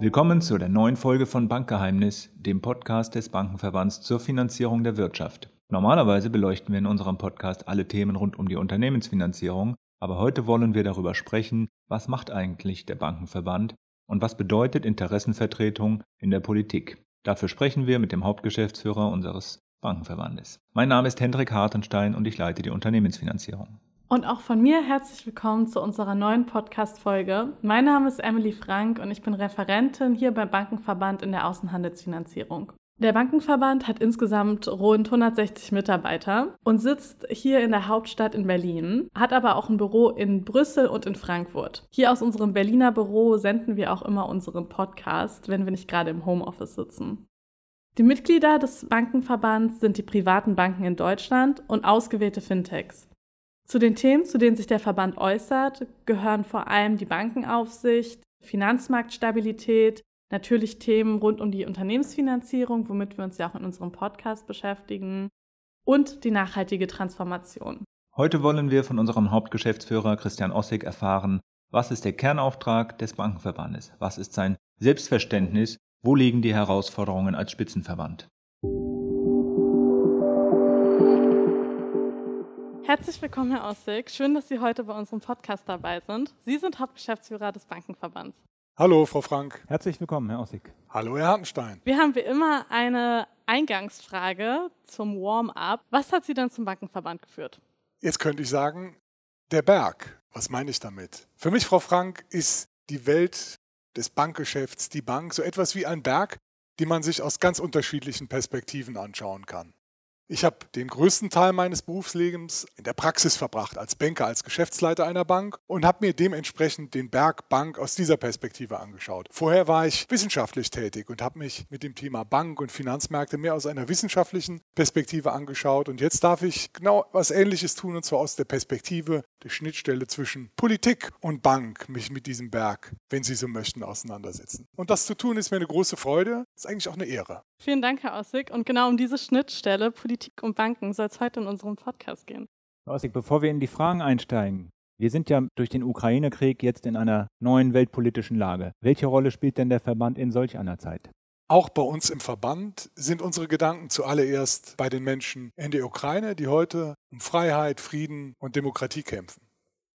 Willkommen zu der neuen Folge von Bankgeheimnis, dem Podcast des Bankenverbands zur Finanzierung der Wirtschaft. Normalerweise beleuchten wir in unserem Podcast alle Themen rund um die Unternehmensfinanzierung, aber heute wollen wir darüber sprechen, was macht eigentlich der Bankenverband und was bedeutet Interessenvertretung in der Politik. Dafür sprechen wir mit dem Hauptgeschäftsführer unseres Bankenverbandes. Mein Name ist Hendrik Hartenstein und ich leite die Unternehmensfinanzierung. Und auch von mir herzlich willkommen zu unserer neuen Podcast-Folge. Mein Name ist Emily Frank und ich bin Referentin hier beim Bankenverband in der Außenhandelsfinanzierung. Der Bankenverband hat insgesamt rund 160 Mitarbeiter und sitzt hier in der Hauptstadt in Berlin, hat aber auch ein Büro in Brüssel und in Frankfurt. Hier aus unserem Berliner Büro senden wir auch immer unseren Podcast, wenn wir nicht gerade im Homeoffice sitzen. Die Mitglieder des Bankenverbands sind die privaten Banken in Deutschland und ausgewählte Fintechs. Zu den Themen, zu denen sich der Verband äußert, gehören vor allem die Bankenaufsicht, Finanzmarktstabilität, natürlich Themen rund um die Unternehmensfinanzierung, womit wir uns ja auch in unserem Podcast beschäftigen, und die nachhaltige Transformation. Heute wollen wir von unserem Hauptgeschäftsführer Christian Ossig erfahren, was ist der Kernauftrag des Bankenverbandes? Was ist sein Selbstverständnis? Wo liegen die Herausforderungen als Spitzenverband? Herzlich willkommen, Herr Ossig. Schön, dass Sie heute bei unserem Podcast dabei sind. Sie sind Hauptgeschäftsführer des Bankenverbands. Hallo, Frau Frank. Herzlich willkommen, Herr Ossig. Hallo, Herr Hartenstein. Wir haben wie immer eine Eingangsfrage zum Warm-up. Was hat Sie denn zum Bankenverband geführt? Jetzt könnte ich sagen, der Berg. Was meine ich damit? Für mich, Frau Frank, ist die Welt des Bankgeschäfts, die Bank, so etwas wie ein Berg, die man sich aus ganz unterschiedlichen Perspektiven anschauen kann. Ich habe den größten Teil meines Berufslebens in der Praxis verbracht, als Banker, als Geschäftsleiter einer Bank und habe mir dementsprechend den Berg Bank aus dieser Perspektive angeschaut. Vorher war ich wissenschaftlich tätig und habe mich mit dem Thema Bank und Finanzmärkte mehr aus einer wissenschaftlichen Perspektive angeschaut und jetzt darf ich genau was Ähnliches tun und zwar aus der Perspektive der Schnittstelle zwischen Politik und Bank mich mit diesem Berg, wenn Sie so möchten, auseinandersetzen. Und das zu tun ist mir eine große Freude, ist eigentlich auch eine Ehre. Vielen Dank, Herr Ossig. Und genau um diese Schnittstelle Politik und Banken soll es heute in unserem Podcast gehen. Ossig, bevor wir in die Fragen einsteigen, wir sind ja durch den Ukraine-Krieg jetzt in einer neuen weltpolitischen Lage. Welche Rolle spielt denn der Verband in solch einer Zeit? Auch bei uns im Verband sind unsere Gedanken zuallererst bei den Menschen in der Ukraine, die heute um Freiheit, Frieden und Demokratie kämpfen.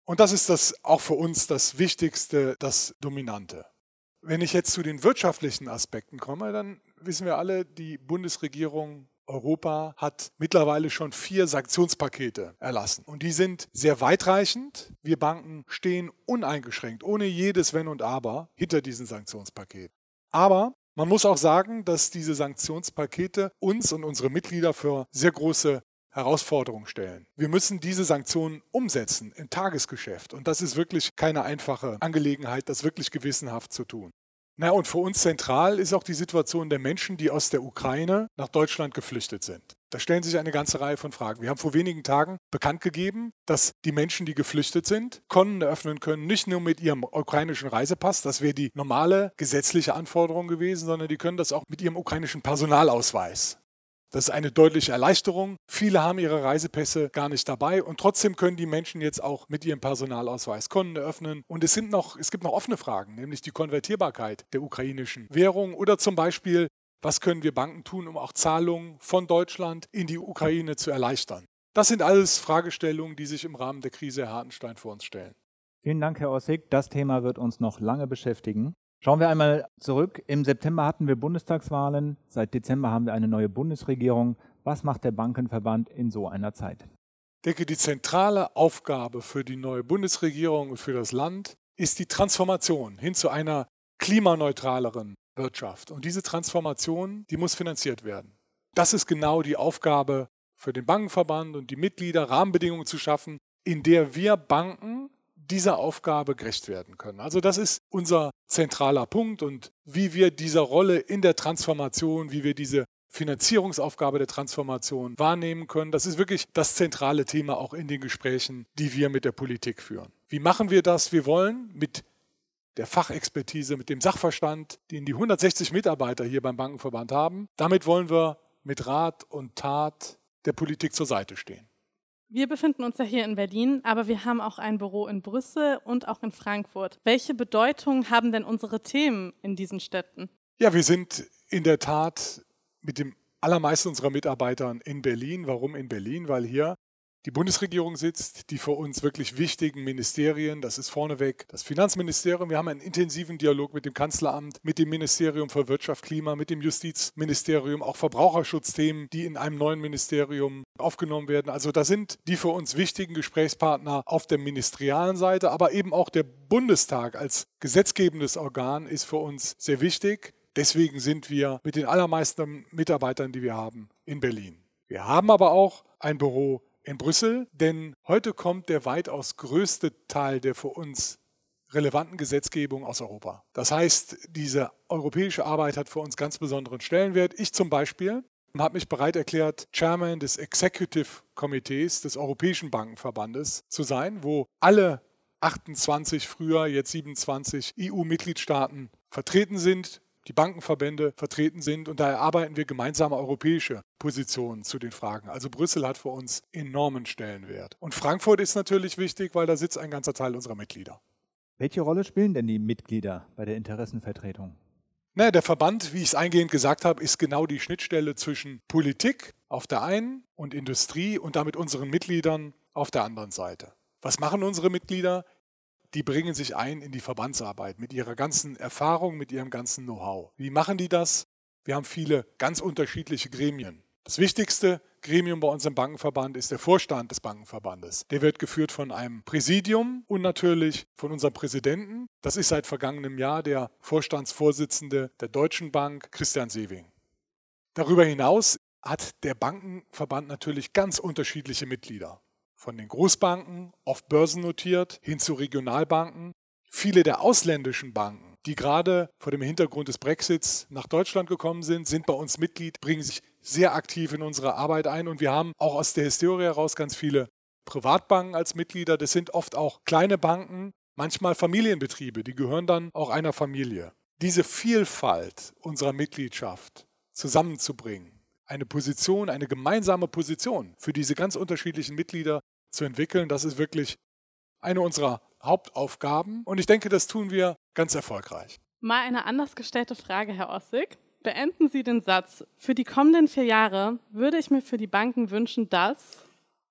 Und das ist das auch für uns das Wichtigste, das Dominante. Wenn ich jetzt zu den wirtschaftlichen Aspekten komme, dann wissen wir alle, die Bundesregierung Europa hat mittlerweile schon vier Sanktionspakete erlassen. Und die sind sehr weitreichend. Wir Banken stehen uneingeschränkt, ohne jedes Wenn und Aber, hinter diesen Sanktionspaket. Aber man muss auch sagen, dass diese Sanktionspakete uns und unsere Mitglieder für sehr große Herausforderungen stellen. Wir müssen diese Sanktionen umsetzen im Tagesgeschäft. Und das ist wirklich keine einfache Angelegenheit, das wirklich gewissenhaft zu tun. Na, und für uns zentral ist auch die Situation der Menschen, die aus der Ukraine nach Deutschland geflüchtet sind. Da stellen sich eine ganze Reihe von Fragen. Wir haben vor wenigen Tagen bekannt gegeben, dass die Menschen, die geflüchtet sind, Konten eröffnen können, nicht nur mit ihrem ukrainischen Reisepass, das wäre die normale gesetzliche Anforderung gewesen, sondern die können das auch mit ihrem ukrainischen Personalausweis. Das ist eine deutliche Erleichterung. Viele haben ihre Reisepässe gar nicht dabei und trotzdem können die Menschen jetzt auch mit ihrem Personalausweis Konten eröffnen. Und es, sind noch, es gibt noch offene Fragen, nämlich die Konvertierbarkeit der ukrainischen Währung oder zum Beispiel, was können wir Banken tun, um auch Zahlungen von Deutschland in die Ukraine zu erleichtern. Das sind alles Fragestellungen, die sich im Rahmen der Krise Herr Hartenstein vor uns stellen. Vielen Dank, Herr Ossig. Das Thema wird uns noch lange beschäftigen. Schauen wir einmal zurück. Im September hatten wir Bundestagswahlen. Seit Dezember haben wir eine neue Bundesregierung. Was macht der Bankenverband in so einer Zeit? Ich denke, die zentrale Aufgabe für die neue Bundesregierung und für das Land ist die Transformation hin zu einer klimaneutraleren Wirtschaft. Und diese Transformation, die muss finanziert werden. Das ist genau die Aufgabe für den Bankenverband und die Mitglieder, Rahmenbedingungen zu schaffen, in der wir Banken dieser Aufgabe gerecht werden können. Also das ist unser zentraler Punkt und wie wir diese Rolle in der Transformation, wie wir diese Finanzierungsaufgabe der Transformation wahrnehmen können. Das ist wirklich das zentrale Thema auch in den Gesprächen, die wir mit der Politik führen. Wie machen wir das? Wir wollen mit der Fachexpertise, mit dem Sachverstand, den die 160 Mitarbeiter hier beim Bankenverband haben, damit wollen wir mit Rat und Tat der Politik zur Seite stehen. Wir befinden uns ja hier in Berlin, aber wir haben auch ein Büro in Brüssel und auch in Frankfurt. Welche Bedeutung haben denn unsere Themen in diesen Städten? Ja, wir sind in der Tat mit dem allermeisten unserer Mitarbeitern in Berlin. Warum in Berlin? Weil hier die Bundesregierung sitzt, die für uns wirklich wichtigen Ministerien, das ist vorneweg das Finanzministerium. Wir haben einen intensiven Dialog mit dem Kanzleramt, mit dem Ministerium für Wirtschaft, Klima, mit dem Justizministerium, auch Verbraucherschutzthemen, die in einem neuen Ministerium aufgenommen werden. Also da sind die für uns wichtigen Gesprächspartner auf der ministerialen Seite, aber eben auch der Bundestag als gesetzgebendes Organ ist für uns sehr wichtig. Deswegen sind wir mit den allermeisten Mitarbeitern, die wir haben, in Berlin. Wir haben aber auch ein Büro in Brüssel, denn heute kommt der weitaus größte Teil der für uns relevanten Gesetzgebung aus Europa. Das heißt, diese europäische Arbeit hat für uns ganz besonderen Stellenwert. Ich zum Beispiel habe mich bereit erklärt, Chairman des Executive Komitees des Europäischen Bankenverbandes zu sein, wo alle 28 früher, jetzt 27 EU-Mitgliedstaaten vertreten sind die Bankenverbände vertreten sind und da erarbeiten wir gemeinsame europäische Positionen zu den Fragen. Also Brüssel hat für uns enormen Stellenwert. Und Frankfurt ist natürlich wichtig, weil da sitzt ein ganzer Teil unserer Mitglieder. Welche Rolle spielen denn die Mitglieder bei der Interessenvertretung? Naja, der Verband, wie ich es eingehend gesagt habe, ist genau die Schnittstelle zwischen Politik auf der einen und Industrie und damit unseren Mitgliedern auf der anderen Seite. Was machen unsere Mitglieder? Die bringen sich ein in die Verbandsarbeit mit ihrer ganzen Erfahrung, mit ihrem ganzen Know-how. Wie machen die das? Wir haben viele ganz unterschiedliche Gremien. Das wichtigste Gremium bei unserem Bankenverband ist der Vorstand des Bankenverbandes. Der wird geführt von einem Präsidium und natürlich von unserem Präsidenten. Das ist seit vergangenem Jahr der Vorstandsvorsitzende der Deutschen Bank, Christian Sewing. Darüber hinaus hat der Bankenverband natürlich ganz unterschiedliche Mitglieder von den Großbanken, oft börsennotiert, hin zu Regionalbanken. Viele der ausländischen Banken, die gerade vor dem Hintergrund des Brexits nach Deutschland gekommen sind, sind bei uns Mitglied, bringen sich sehr aktiv in unsere Arbeit ein und wir haben auch aus der Historie heraus ganz viele Privatbanken als Mitglieder. Das sind oft auch kleine Banken, manchmal Familienbetriebe, die gehören dann auch einer Familie. Diese Vielfalt unserer Mitgliedschaft zusammenzubringen, eine Position, eine gemeinsame Position für diese ganz unterschiedlichen Mitglieder zu entwickeln. Das ist wirklich eine unserer Hauptaufgaben und ich denke, das tun wir ganz erfolgreich. Mal eine anders gestellte Frage, Herr Ossig. Beenden Sie den Satz. Für die kommenden vier Jahre würde ich mir für die Banken wünschen, dass.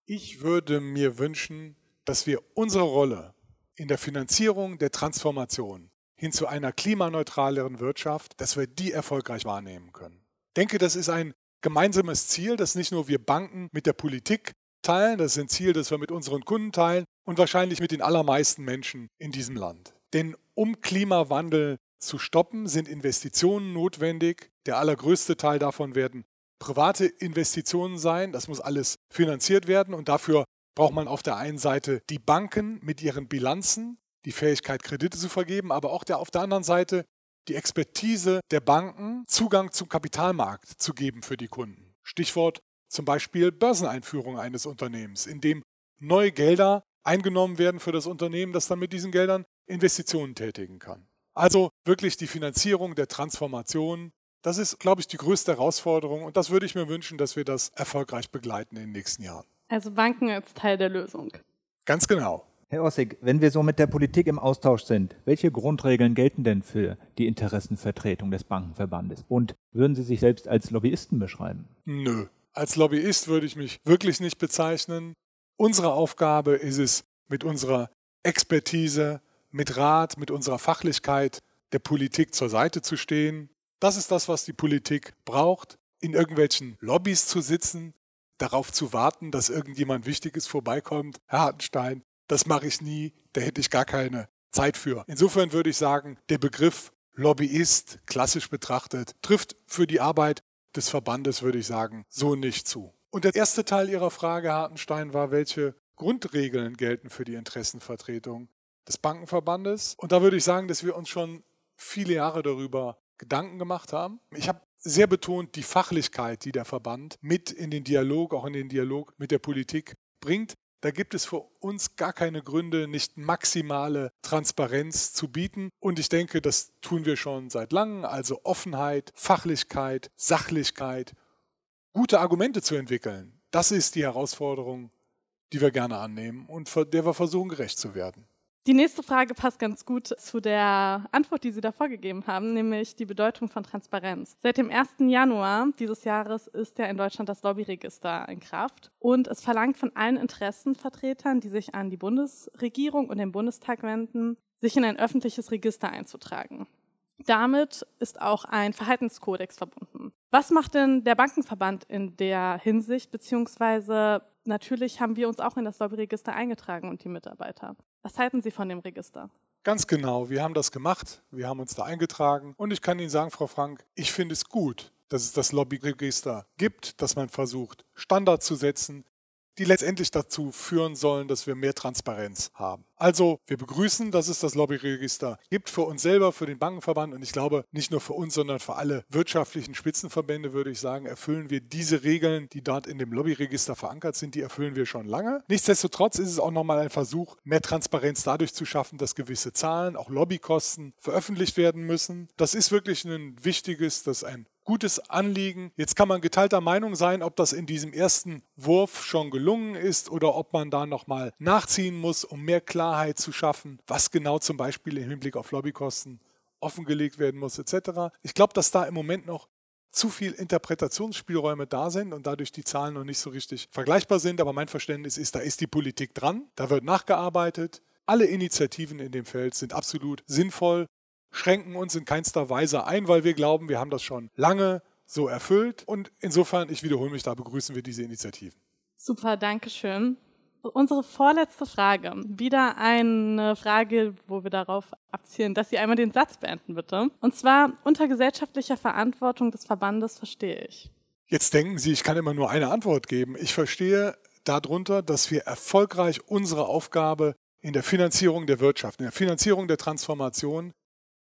Ich würde mir wünschen, dass wir unsere Rolle in der Finanzierung der Transformation hin zu einer klimaneutraleren Wirtschaft, dass wir die erfolgreich wahrnehmen können. Ich denke, das ist ein gemeinsames Ziel, das nicht nur wir Banken mit der Politik teilen, das ist ein Ziel, das wir mit unseren Kunden teilen und wahrscheinlich mit den allermeisten Menschen in diesem Land. Denn um Klimawandel zu stoppen, sind Investitionen notwendig. Der allergrößte Teil davon werden private Investitionen sein. Das muss alles finanziert werden und dafür braucht man auf der einen Seite die Banken mit ihren Bilanzen, die Fähigkeit, Kredite zu vergeben, aber auch der, auf der anderen Seite die Expertise der Banken, Zugang zum Kapitalmarkt zu geben für die Kunden. Stichwort zum Beispiel Börseneinführung eines Unternehmens, in dem neue Gelder eingenommen werden für das Unternehmen, das dann mit diesen Geldern Investitionen tätigen kann. Also wirklich die Finanzierung der Transformation, das ist, glaube ich, die größte Herausforderung und das würde ich mir wünschen, dass wir das erfolgreich begleiten in den nächsten Jahren. Also Banken als Teil der Lösung. Ganz genau. Herr Ossig, wenn wir so mit der Politik im Austausch sind, welche Grundregeln gelten denn für die Interessenvertretung des Bankenverbandes? Und würden Sie sich selbst als Lobbyisten beschreiben? Nö. Als Lobbyist würde ich mich wirklich nicht bezeichnen. Unsere Aufgabe ist es, mit unserer Expertise, mit Rat, mit unserer Fachlichkeit der Politik zur Seite zu stehen. Das ist das, was die Politik braucht. In irgendwelchen Lobbys zu sitzen, darauf zu warten, dass irgendjemand Wichtiges vorbeikommt. Herr Hartenstein, das mache ich nie, da hätte ich gar keine Zeit für. Insofern würde ich sagen, der Begriff Lobbyist, klassisch betrachtet, trifft für die Arbeit des Verbandes, würde ich sagen, so nicht zu. Und der erste Teil Ihrer Frage, Hartenstein, war, welche Grundregeln gelten für die Interessenvertretung des Bankenverbandes? Und da würde ich sagen, dass wir uns schon viele Jahre darüber Gedanken gemacht haben. Ich habe sehr betont die Fachlichkeit, die der Verband mit in den Dialog, auch in den Dialog mit der Politik bringt. Da gibt es für uns gar keine Gründe, nicht maximale Transparenz zu bieten. Und ich denke, das tun wir schon seit langem. Also Offenheit, Fachlichkeit, Sachlichkeit, gute Argumente zu entwickeln. Das ist die Herausforderung die wir gerne annehmen und der wir versuchen gerecht zu werden. Die nächste Frage passt ganz gut zu der Antwort, die Sie davor gegeben haben, nämlich die Bedeutung von Transparenz. Seit dem 1. Januar dieses Jahres ist ja in Deutschland das Lobbyregister in Kraft und es verlangt von allen Interessenvertretern, die sich an die Bundesregierung und den Bundestag wenden, sich in ein öffentliches Register einzutragen. Damit ist auch ein Verhaltenskodex verbunden. Was macht denn der Bankenverband in der Hinsicht, beziehungsweise natürlich haben wir uns auch in das Lobbyregister eingetragen und die Mitarbeiter. Was halten Sie von dem Register? Ganz genau, wir haben das gemacht, wir haben uns da eingetragen und ich kann Ihnen sagen, Frau Frank, ich finde es gut, dass es das Lobbyregister gibt, dass man versucht, Standards zu setzen, die letztendlich dazu führen sollen, dass wir mehr Transparenz haben. Also, wir begrüßen, dass es das Lobbyregister gibt für uns selber, für den Bankenverband und ich glaube, nicht nur für uns, sondern für alle wirtschaftlichen Spitzenverbände, würde ich sagen, erfüllen wir diese Regeln, die dort in dem Lobbyregister verankert sind, die erfüllen wir schon lange. Nichtsdestotrotz ist es auch nochmal ein Versuch, mehr Transparenz dadurch zu schaffen, dass gewisse Zahlen, auch Lobbykosten, veröffentlicht werden müssen. Das ist wirklich ein wichtiges, das ist ein gutes Anliegen. Jetzt kann man geteilter Meinung sein, ob das in diesem ersten Wurf schon gelungen ist oder ob man da nochmal nachziehen muss, um mehr Klarheit zu schaffen, was genau zum Beispiel im Hinblick auf Lobbykosten offengelegt werden muss etc. Ich glaube, dass da im Moment noch zu viel Interpretationsspielräume da sind und dadurch die Zahlen noch nicht so richtig vergleichbar sind. Aber mein Verständnis ist, da ist die Politik dran, da wird nachgearbeitet. Alle Initiativen in dem Feld sind absolut sinnvoll schränken uns in keinster Weise ein, weil wir glauben, wir haben das schon lange so erfüllt. Und insofern, ich wiederhole mich, da begrüßen wir diese Initiativen. Super, danke schön. Unsere vorletzte Frage. Wieder eine Frage, wo wir darauf abzielen, dass Sie einmal den Satz beenden, bitte. Und zwar, unter gesellschaftlicher Verantwortung des Verbandes verstehe ich. Jetzt denken Sie, ich kann immer nur eine Antwort geben. Ich verstehe darunter, dass wir erfolgreich unsere Aufgabe in der Finanzierung der Wirtschaft, in der Finanzierung der Transformation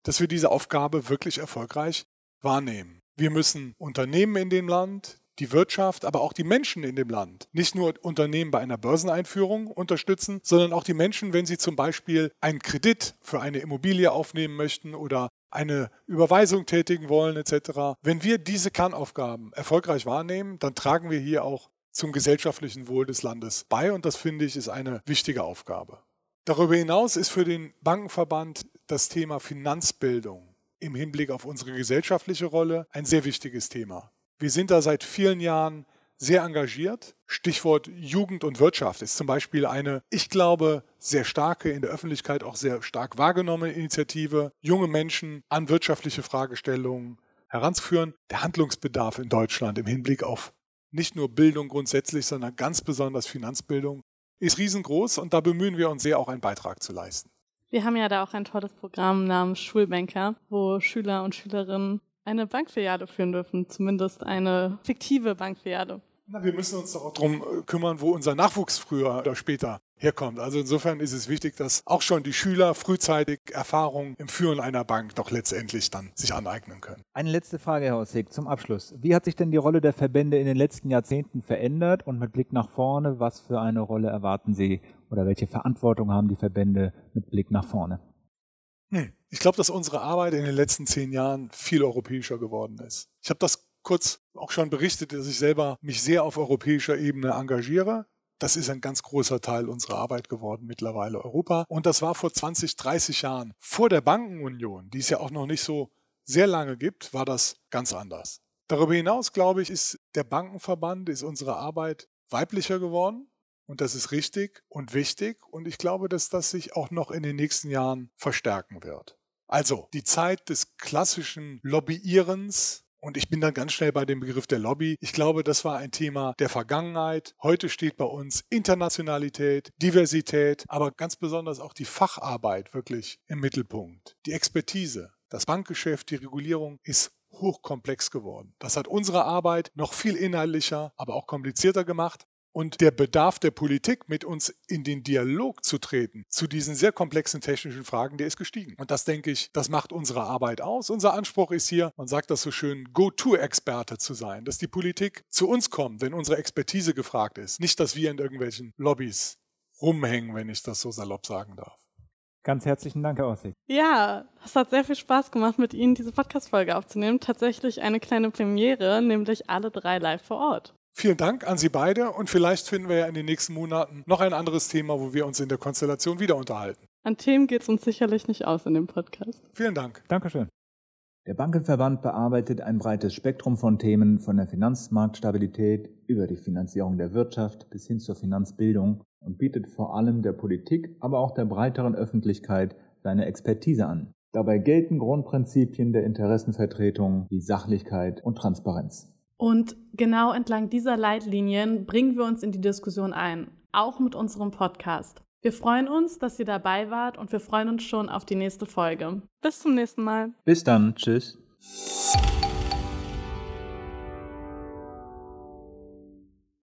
dass wir diese Aufgabe wirklich erfolgreich wahrnehmen. Wir müssen Unternehmen in dem Land, die Wirtschaft, aber auch die Menschen in dem Land. Nicht nur Unternehmen bei einer Börseneinführung unterstützen, sondern auch die Menschen, wenn sie zum Beispiel einen Kredit für eine Immobilie aufnehmen möchten oder eine Überweisung tätigen wollen etc. Wenn wir diese Kernaufgaben erfolgreich wahrnehmen, dann tragen wir hier auch zum gesellschaftlichen Wohl des Landes bei und das finde ich ist eine wichtige Aufgabe. Darüber hinaus ist für den Bankenverband das Thema Finanzbildung im Hinblick auf unsere gesellschaftliche Rolle ein sehr wichtiges Thema. Wir sind da seit vielen Jahren sehr engagiert. Stichwort Jugend und Wirtschaft ist zum Beispiel eine, ich glaube, sehr starke, in der Öffentlichkeit auch sehr stark wahrgenommene Initiative, junge Menschen an wirtschaftliche Fragestellungen heranzuführen. Der Handlungsbedarf in Deutschland im Hinblick auf nicht nur Bildung grundsätzlich, sondern ganz besonders Finanzbildung ist riesengroß und da bemühen wir uns sehr, auch einen Beitrag zu leisten. Wir haben ja da auch ein tolles Programm namens Schulbanker, wo Schüler und Schülerinnen eine Bankfiliale führen dürfen, zumindest eine fiktive Bankfiliale. Na, wir müssen uns doch auch darum äh, kümmern, wo unser Nachwuchs früher oder später herkommt. Also insofern ist es wichtig, dass auch schon die Schüler frühzeitig Erfahrung im Führen einer Bank doch letztendlich dann sich aneignen können. Eine letzte Frage, Herr Hossig, zum Abschluss. Wie hat sich denn die Rolle der Verbände in den letzten Jahrzehnten verändert und mit Blick nach vorne, was für eine Rolle erwarten Sie oder welche Verantwortung haben die Verbände mit Blick nach vorne? Hm. Ich glaube, dass unsere Arbeit in den letzten zehn Jahren viel europäischer geworden ist. Ich habe das kurz auch schon berichtet, dass ich selber mich sehr auf europäischer Ebene engagiere. Das ist ein ganz großer Teil unserer Arbeit geworden mittlerweile Europa. Und das war vor 20, 30 Jahren. Vor der Bankenunion, die es ja auch noch nicht so sehr lange gibt, war das ganz anders. Darüber hinaus, glaube ich, ist der Bankenverband, ist unsere Arbeit weiblicher geworden. Und das ist richtig und wichtig. Und ich glaube, dass das sich auch noch in den nächsten Jahren verstärken wird. Also die Zeit des klassischen Lobbyierens und ich bin dann ganz schnell bei dem Begriff der Lobby. Ich glaube, das war ein Thema der Vergangenheit. Heute steht bei uns Internationalität, Diversität, aber ganz besonders auch die Facharbeit wirklich im Mittelpunkt. Die Expertise, das Bankgeschäft, die Regulierung ist hochkomplex geworden. Das hat unsere Arbeit noch viel inhaltlicher, aber auch komplizierter gemacht. Und der Bedarf der Politik, mit uns in den Dialog zu treten zu diesen sehr komplexen technischen Fragen, der ist gestiegen. Und das denke ich, das macht unsere Arbeit aus. Unser Anspruch ist hier, man sagt das so schön, Go-To-Experte zu sein, dass die Politik zu uns kommt, wenn unsere Expertise gefragt ist. Nicht, dass wir in irgendwelchen Lobbys rumhängen, wenn ich das so salopp sagen darf. Ganz herzlichen Dank, Herr Ossig. Ja, es hat sehr viel Spaß gemacht, mit Ihnen diese Podcast-Folge aufzunehmen. Tatsächlich eine kleine Premiere, nämlich alle drei live vor Ort. Vielen Dank an Sie beide und vielleicht finden wir ja in den nächsten Monaten noch ein anderes Thema, wo wir uns in der Konstellation wieder unterhalten. An Themen geht es uns sicherlich nicht aus in dem Podcast. Vielen Dank. Dankeschön. Der Bankenverband bearbeitet ein breites Spektrum von Themen von der Finanzmarktstabilität über die Finanzierung der Wirtschaft bis hin zur Finanzbildung und bietet vor allem der Politik, aber auch der breiteren Öffentlichkeit seine Expertise an. Dabei gelten Grundprinzipien der Interessenvertretung wie Sachlichkeit und Transparenz. Und genau entlang dieser Leitlinien bringen wir uns in die Diskussion ein, auch mit unserem Podcast. Wir freuen uns, dass ihr dabei wart und wir freuen uns schon auf die nächste Folge. Bis zum nächsten Mal. Bis dann. Tschüss.